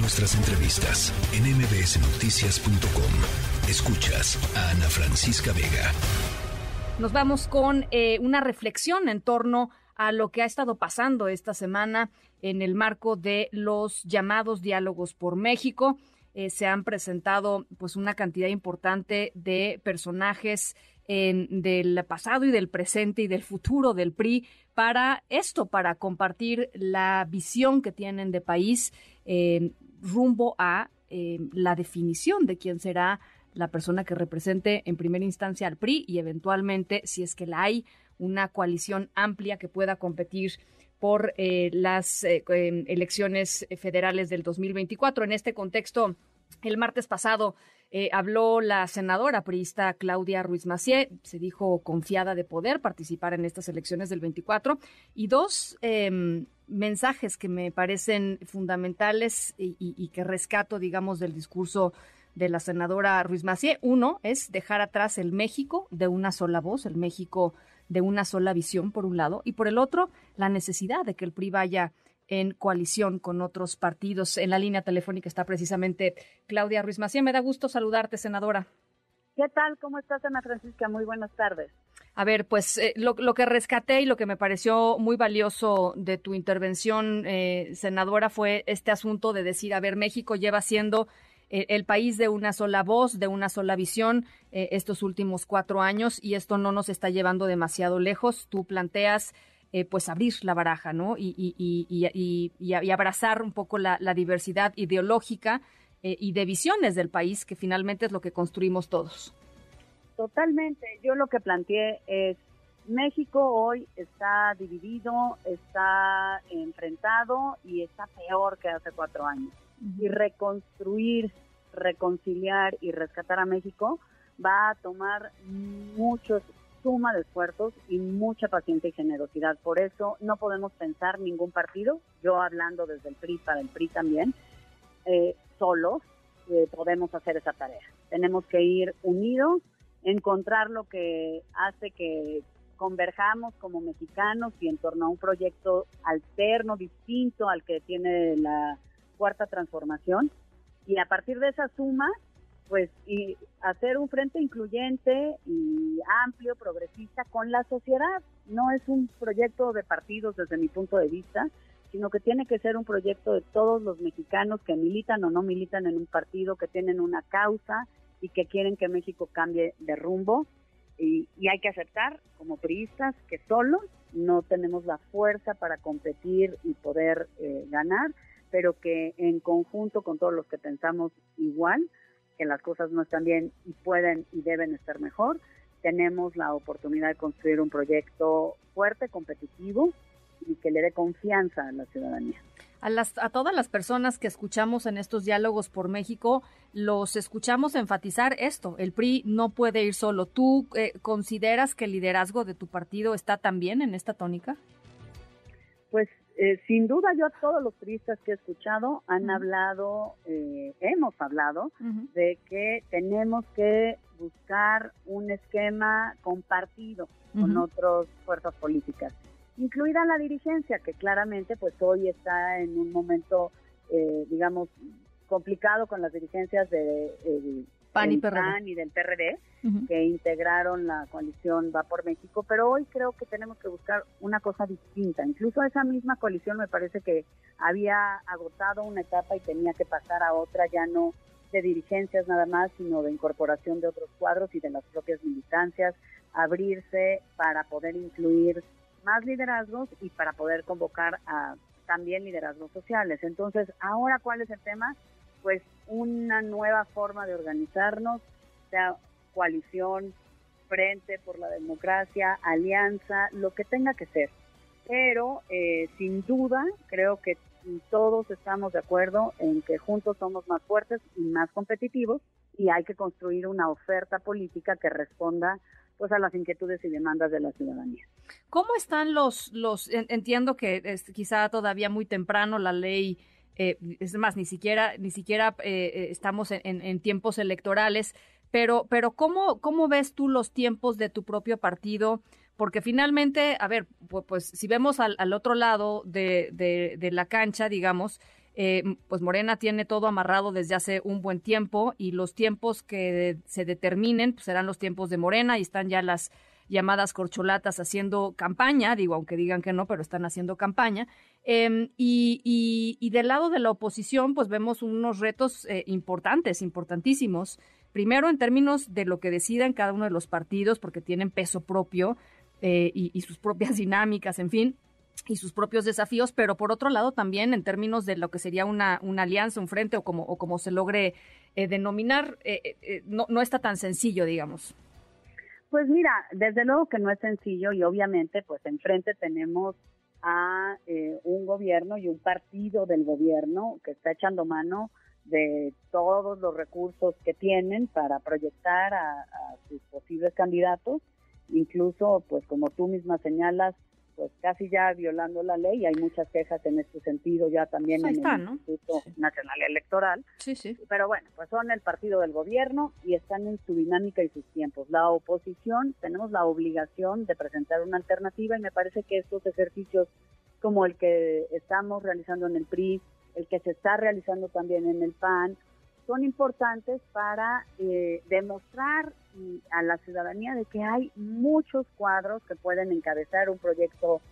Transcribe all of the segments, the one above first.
Nuestras entrevistas en mbsnoticias.com. Escuchas a Ana Francisca Vega. Nos vamos con eh, una reflexión en torno a lo que ha estado pasando esta semana en el marco de los llamados diálogos por México. Eh, se han presentado pues una cantidad importante de personajes del pasado y del presente y del futuro del PRI para esto, para compartir la visión que tienen de país eh, rumbo a eh, la definición de quién será la persona que represente en primera instancia al PRI y eventualmente, si es que la hay, una coalición amplia que pueda competir por eh, las elecciones federales del 2024. En este contexto, el martes pasado eh, habló la senadora priista Claudia Ruiz Macié, se dijo confiada de poder participar en estas elecciones del 24 y dos em, mensajes que me parecen fundamentales y, que rescato, digamos, del discurso de la senadora Ruiz Macié. Uno es dejar atrás el México de una sola voz, el México de una sola visión, por un lado, y por el otro, la necesidad de que el PRI vaya en coalición con otros partidos. En la línea telefónica está precisamente Claudia Ruiz Macía. Me da gusto saludarte, senadora. ¿Qué tal? ¿Cómo estás, Ana Francisca? Muy buenas tardes. A ver, pues eh, lo, que rescaté y lo que me pareció muy valioso de tu intervención, eh, senadora, fue este asunto de decir, a ver, México lleva siendo eh, el país de una sola voz, de una sola visión estos últimos cuatro años y esto no nos está llevando demasiado lejos. Tú planteas eh, pues abrir la baraja, ¿no? Y, y, abrazar un poco la, diversidad ideológica eh, y de visiones del país, que finalmente es lo que construimos todos. Totalmente. Yo lo que planteé es, México hoy está dividido, está enfrentado y está peor que hace cuatro años. Y reconstruir, reconciliar y rescatar a México va a tomar muchos suma de esfuerzos y mucha paciencia y generosidad. Por eso no podemos pensar ningún partido, yo hablando desde el PRI para el PRI también, eh, solos eh, podemos hacer esa tarea. Tenemos que ir unidos, encontrar lo que hace que converjamos como mexicanos y en torno a un proyecto alterno, distinto al que tiene la cuarta transformación. Y a partir de esa suma, pues y hacer un frente incluyente y amplio, progresista con la sociedad. No es un proyecto de partidos desde mi punto de vista, sino que tiene que ser un proyecto de todos los mexicanos que militan o no militan en un partido, que tienen una causa y que quieren que México cambie de rumbo. Y, hay que aceptar como priistas que solos no tenemos la fuerza para competir y poder eh, ganar, pero que en conjunto con todos los que pensamos igual, que las cosas no están bien y pueden y deben estar mejor, tenemos la oportunidad de construir un proyecto fuerte, competitivo y que le dé confianza a la ciudadanía. A, las, a todas las personas que escuchamos en estos diálogos por México, los escuchamos enfatizar esto, el PRI no puede ir solo. ¿Tú eh, consideras que el liderazgo de tu partido está también en esta tónica? Pues eh, sin duda yo todos los turistas que he escuchado han hablado, eh, hemos hablado de que tenemos que buscar un esquema compartido con otras fuerzas políticas, incluida la dirigencia, que claramente pues hoy está en un momento, eh, digamos, complicado con las dirigencias de PAN y, PAN y del PRD, que integraron la coalición Va por México, pero hoy creo que tenemos que buscar una cosa distinta. Incluso esa misma coalición me parece que había agotado una etapa y tenía que pasar a otra, ya no de dirigencias nada más, sino de incorporación de otros cuadros y de las propias militancias, abrirse para poder incluir más liderazgos y para poder convocar a también liderazgos sociales. Entonces, ahora, ¿cuál es el tema? Pues una nueva forma de organizarnos, sea coalición, frente por la democracia, alianza, lo que tenga que ser. Pero eh, sin duda creo que todos estamos de acuerdo en que juntos somos más fuertes y más competitivos y hay que construir una oferta política que responda pues a las inquietudes y demandas de la ciudadanía. ¿Cómo están los los entiendo que es quizá todavía muy temprano la ley eh, es más, ni siquiera, ni siquiera eh, eh, estamos en, tiempos electorales, pero, pero ¿cómo, ¿cómo ves tú los tiempos de tu propio partido? Porque finalmente, a ver, pues, si vemos al, otro lado de, de, la cancha, digamos, eh, pues Morena tiene todo amarrado desde hace un buen tiempo y los tiempos que se determinen pues serán los tiempos de Morena y están ya las llamadas corcholatas haciendo campaña, digo, aunque digan que no, pero están haciendo campaña. Em, y, del lado de la oposición, pues vemos unos retos eh, importantes, importantísimos. Primero, en términos de lo que decidan cada uno de los partidos, porque tienen peso propio eh, y sus propias dinámicas, en fin y sus propios desafíos, pero por otro lado también en términos de lo que sería una, una alianza, un frente o como, o como se logre eh, denominar, no, no está tan sencillo, digamos. Pues mira, desde luego que no es sencillo y obviamente pues enfrente tenemos a un gobierno y un partido del gobierno que está echando mano de todos los recursos que tienen para proyectar a, a sus posibles candidatos, incluso pues como tú misma señalas, pues casi ya violando la ley. Hay muchas quejas en este sentido ya también en el Instituto Nacional Electoral. Sí, sí. Pero bueno, pues son el partido del gobierno y están en su dinámica y sus tiempos. La oposición tenemos la obligación de presentar una alternativa y me parece que estos ejercicios como el que estamos realizando en el PRI, el que se está realizando también en el PAN, son importantes para eh, demostrar a la ciudadanía de que hay muchos cuadros que pueden encabezar un proyecto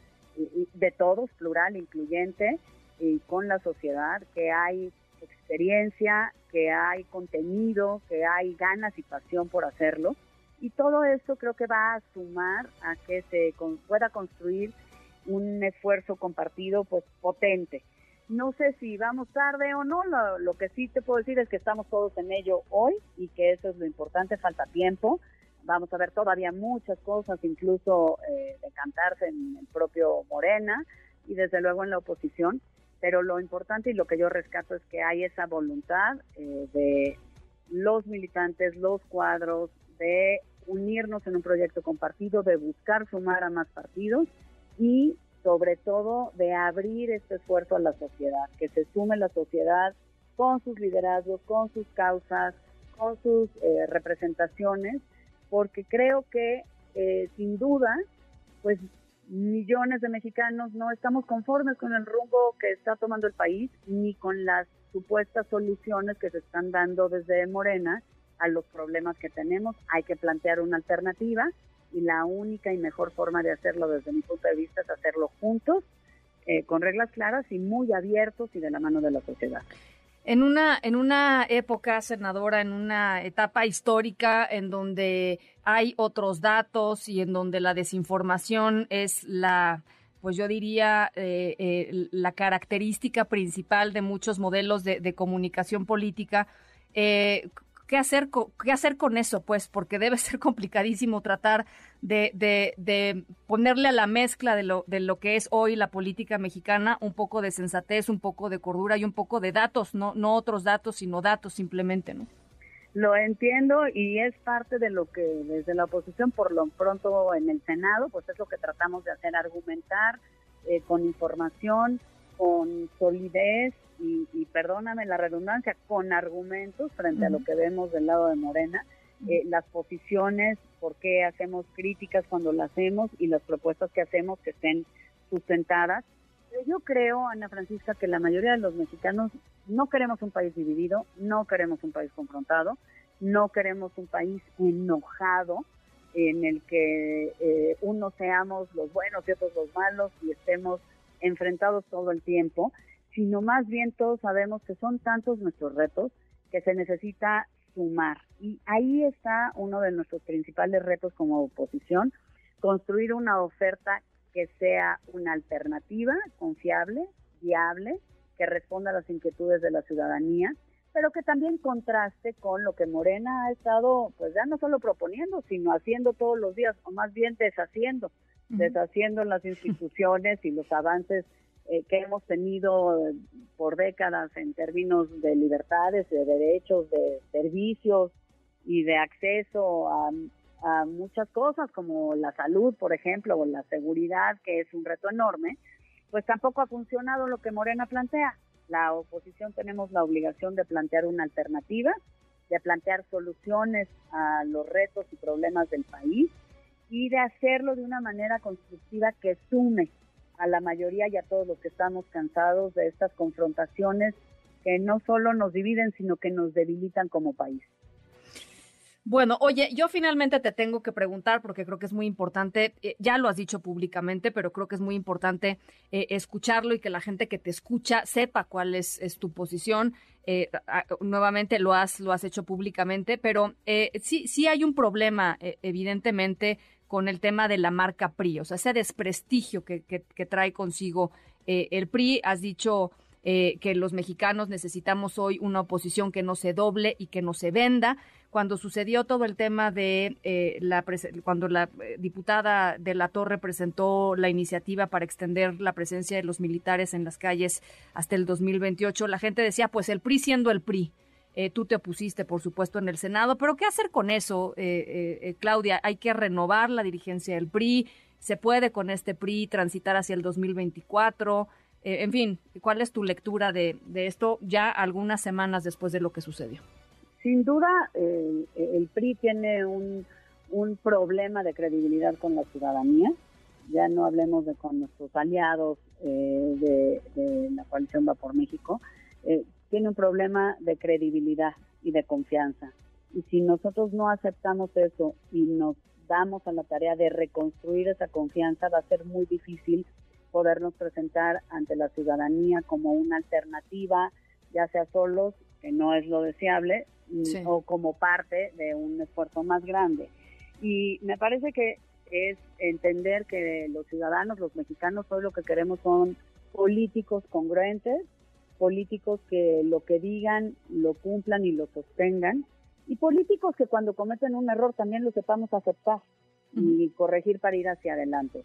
de todos, plural, incluyente, y con la sociedad, que hay experiencia, que hay contenido, que hay ganas y pasión por hacerlo. Y todo esto creo que va a sumar a que se pueda construir un esfuerzo compartido pues potente. No sé si vamos tarde o no, lo, que sí te puedo decir es que estamos todos en ello hoy y que eso es lo importante, falta tiempo. Vamos a ver todavía muchas cosas, incluso eh, de cantarse en el propio Morena y desde luego en la oposición, pero lo importante y lo que yo rescato es que hay esa voluntad eh, de los militantes, los cuadros, de unirnos en un proyecto compartido, de buscar sumar a más partidos y sobre todo de abrir este esfuerzo a la sociedad, que se sume la sociedad con sus liderazgos, con sus causas, con sus eh, representaciones, porque creo que eh, sin duda, pues millones de mexicanos no estamos conformes con el rumbo que está tomando el país ni con las supuestas soluciones que se están dando desde Morena a los problemas que tenemos. Hay que plantear una alternativa y la única y mejor forma de hacerlo desde mi punto de vista es hacerlo juntos, eh, con reglas claras y muy abiertos y de la mano de la sociedad. En una, en una época, senadora, en una etapa histórica en donde hay otros datos y en donde la desinformación es la, pues yo diría, eh, eh, la característica principal de muchos modelos de, comunicación política, eh, ¿qué hacer, qué hacer con eso? Pues porque debe ser complicadísimo tratar de, de, ponerle a la mezcla de lo, de lo que es hoy la política mexicana un poco de sensatez, un poco de cordura y un poco de datos, no, no otros datos, sino datos simplemente, ¿no? Lo entiendo y es parte de lo que desde la oposición, por lo pronto en el Senado, pues es lo que tratamos de hacer, argumentar eh, con información, con solidez y, perdóname la redundancia, con argumentos frente a lo que vemos del lado de Morena, eh, las posiciones, por qué hacemos críticas cuando las hacemos y las propuestas que hacemos que estén sustentadas. yo creo, Ana Francisca, que la mayoría de los mexicanos no queremos un país dividido, no queremos un país confrontado, no queremos un país enojado en el que eh, unos seamos los buenos y otros los malos y estemos enfrentados todo el tiempo, sino más bien todos sabemos que son tantos nuestros retos que se necesita sumar. Y ahí está uno de nuestros principales retos como oposición, construir una oferta que sea una alternativa confiable, viable, que responda a las inquietudes de la ciudadanía, pero que también contraste con lo que Morena ha estado, pues ya no solo proponiendo, sino haciendo todos los días, o más bien deshaciendo deshaciendo las instituciones y los avances eh, que hemos tenido por décadas en términos de libertades, de derechos, de servicios y de acceso a, muchas cosas como la salud, por ejemplo, o la seguridad, que es un reto enorme, pues tampoco ha funcionado lo que Morena plantea. La oposición tenemos la obligación de plantear una alternativa, de plantear soluciones a los retos y problemas del país y de hacerlo de una manera constructiva que sume a la mayoría y a todos los que estamos cansados de estas confrontaciones que no solo nos dividen, sino que nos debilitan como país. Bueno, oye, yo finalmente te tengo que preguntar porque creo que es muy importante, eh, ya lo has dicho públicamente, pero creo que es muy importante eh, escucharlo y que la gente que te escucha sepa cuál es, tu posición. Eh, nuevamente lo has, lo has hecho públicamente, pero sí, sí hay un problema, evidentemente, con el tema de la marca PRI, o sea, ese desprestigio que, que trae consigo el PRI. Has dicho eh, que los mexicanos necesitamos hoy una oposición que no se doble y que no se venda. Cuando sucedió todo el tema de eh, la cuando la eh, diputada de la Torre presentó la iniciativa para extender la presencia de los militares en las calles hasta el 2028, la gente decía, pues el PRI siendo el PRI. Tú te opusiste, por supuesto, en el Senado, pero ¿qué hacer con eso, Claudia? Hay que renovar la dirigencia del PRI, se puede con este PRI transitar hacia el 2024. Eh, en fin, ¿cuál es tu lectura de, esto ya algunas semanas después de lo que sucedió? Sin duda, eh, el PRI tiene un, problema de credibilidad con la ciudadanía. Ya no hablemos de con nuestros aliados eh, de, la coalición Va por México. Tiene un problema de credibilidad y de confianza. Y si nosotros no aceptamos eso y nos damos a la tarea de reconstruir esa confianza, va a ser muy difícil podernos presentar ante la ciudadanía como una alternativa, ya sea solos, que no es lo deseable, o como parte de un esfuerzo más grande. Y me parece que es entender que los ciudadanos, los mexicanos, hoy lo que queremos son políticos congruentes, políticos que lo que digan lo cumplan y lo sostengan, y políticos que cuando cometen un error también lo sepamos aceptar y corregir para ir hacia adelante.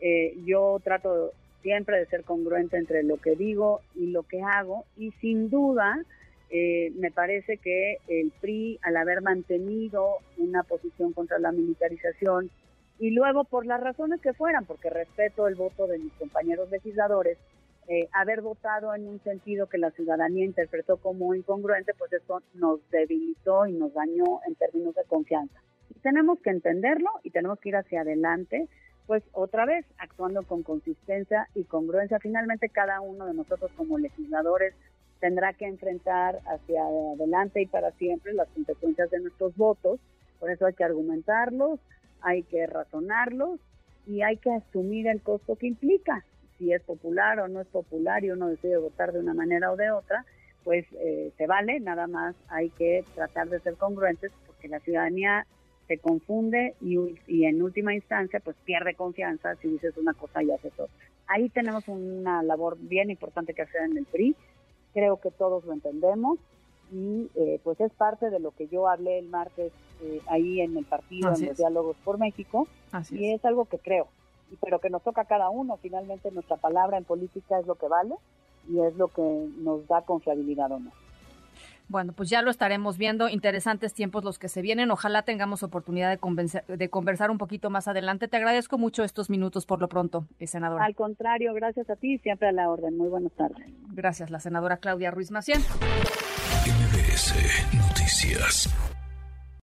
Eh, yo trato siempre de ser congruente entre lo que digo y lo que hago y sin duda eh, me parece que el PRI al haber mantenido una posición contra la militarización y luego por las razones que fueran, porque respeto el voto de mis compañeros legisladores, eh, haber votado en un sentido que la ciudadanía interpretó como incongruente, pues eso nos debilitó y nos dañó en términos de confianza. Tenemos que entenderlo y tenemos que ir hacia adelante pues otra vez actuando con consistencia y congruencia. Finalmente cada uno de nosotros como legisladores tendrá que enfrentar hacia adelante y para siempre las consecuencias de nuestros votos. Por eso hay que argumentarlos, hay que razonarlos y hay que asumir el costo que implica. Si es popular o no es popular y uno decide votar de una manera o de otra, pues eh, se vale, nada más hay que tratar de ser congruentes porque la ciudadanía se confunde y, y, en última instancia pues pierde confianza si dices una cosa y haces otra. Ahí tenemos una labor bien importante que hacer en el PRI, creo que todos lo entendemos y eh, pues es parte de lo que yo hablé el martes eh, ahí en el partido, en los diálogos por México y es. algo que creo, pero que nos toca a cada uno, finalmente nuestra palabra en política es lo que vale y es lo que nos da confiabilidad o no. Bueno, pues ya lo estaremos viendo. Interesantes tiempos los que se vienen. Ojalá tengamos oportunidad de, de conversar un poquito más adelante. Te agradezco mucho estos minutos por lo pronto, eh, senadora. Al contrario, gracias a ti, siempre a la orden. Muy buenas tardes. Gracias, la senadora Claudia Ruiz Macién. MBS Noticias.